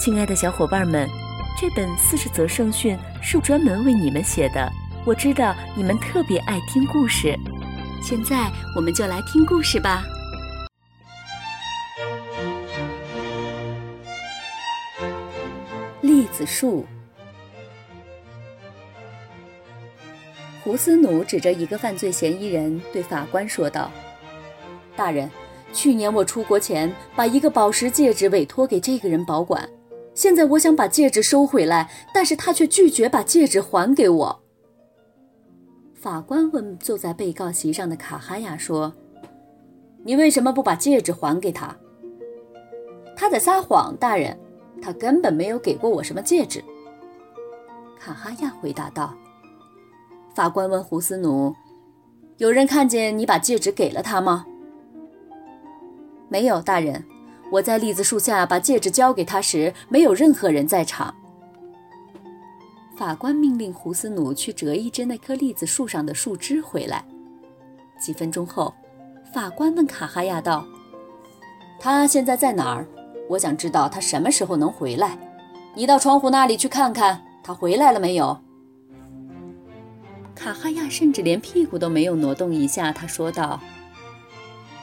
亲爱的小伙伴们，这本四十则圣训是专门为你们写的。我知道你们特别爱听故事，现在我们就来听故事吧。栗子树。胡斯努指着一个犯罪嫌疑人对法官说道：“大人，去年我出国前把一个宝石戒指委托给这个人保管。”现在我想把戒指收回来，但是他却拒绝把戒指还给我。法官问坐在被告席上的卡哈亚说：“你为什么不把戒指还给他？”他在撒谎，大人，他根本没有给过我什么戒指。”卡哈亚回答道。法官问胡斯努：“有人看见你把戒指给了他吗？”“没有，大人。”我在栗子树下把戒指交给他时，没有任何人在场。法官命令胡斯努去折一只那棵栗子树上的树枝回来。几分钟后，法官问卡哈亚道：“他现在在哪儿？我想知道他什么时候能回来。你到窗户那里去看看，他回来了没有？”卡哈亚甚至连屁股都没有挪动一下。他说道：“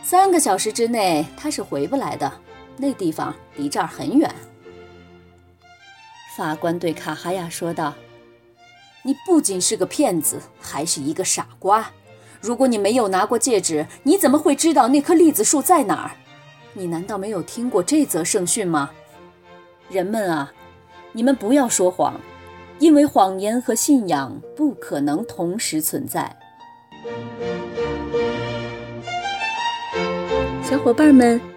三个小时之内他是回不来的。”那地方离这儿很远。法官对卡哈亚说道：“你不仅是个骗子，还是一个傻瓜。如果你没有拿过戒指，你怎么会知道那棵栗子树在哪儿？你难道没有听过这则圣训吗？人们啊，你们不要说谎，因为谎言和信仰不可能同时存在。”小伙伴们。